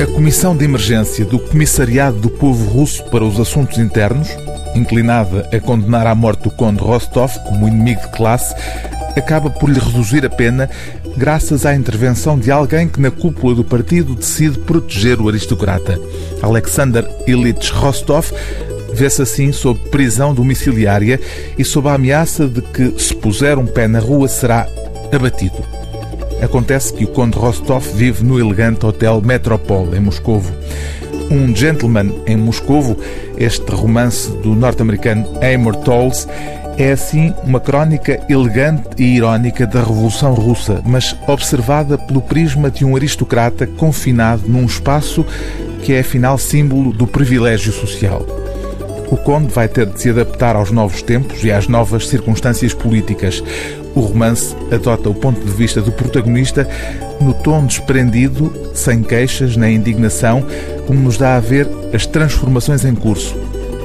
A Comissão de Emergência do Comissariado do Povo Russo para os Assuntos Internos, inclinada a condenar à morte o conde Rostov como inimigo de classe, acaba por lhe reduzir a pena graças à intervenção de alguém que na cúpula do partido decide proteger o aristocrata. Alexander Ilyich Rostov vê-se assim sob prisão domiciliária e sob a ameaça de que, se puser um pé na rua, será abatido. Acontece que o Conde Rostov vive no elegante Hotel Metropole, em Moscovo. Um Gentleman em Moscovo, este romance do norte-americano Amor Tolls, é assim uma crónica elegante e irónica da Revolução Russa, mas observada pelo prisma de um aristocrata confinado num espaço que é afinal símbolo do privilégio social. O Conde vai ter de se adaptar aos novos tempos e às novas circunstâncias políticas. O romance adota o ponto de vista do protagonista no tom desprendido, sem queixas nem indignação, como nos dá a ver as transformações em curso.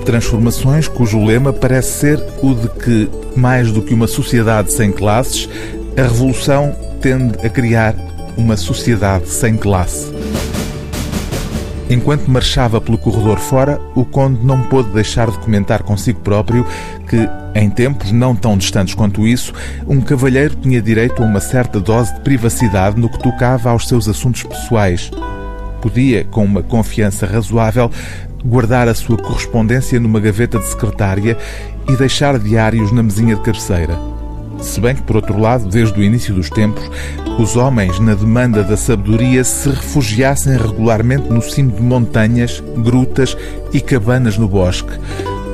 Transformações cujo lema parece ser o de que, mais do que uma sociedade sem classes, a revolução tende a criar uma sociedade sem classe. Enquanto marchava pelo corredor fora, o conde não pôde deixar de comentar consigo próprio que, em tempos não tão distantes quanto isso, um cavalheiro tinha direito a uma certa dose de privacidade no que tocava aos seus assuntos pessoais. Podia, com uma confiança razoável, guardar a sua correspondência numa gaveta de secretária e deixar diários na mesinha de cabeceira. Se bem que, por outro lado, desde o início dos tempos, os homens, na demanda da sabedoria, se refugiassem regularmente no cimo de montanhas, grutas e cabanas no bosque.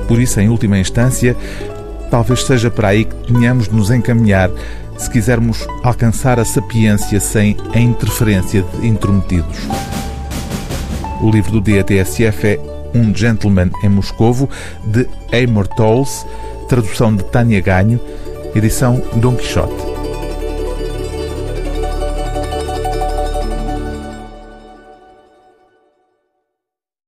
Por isso, em última instância, talvez seja para aí que tenhamos de nos encaminhar se quisermos alcançar a sapiência sem a interferência de intrometidos. O livro do dia TSF é Um Gentleman em Moscovo, de Amor Tolls, tradução de Tânia Ganho, edição Dom Quixote.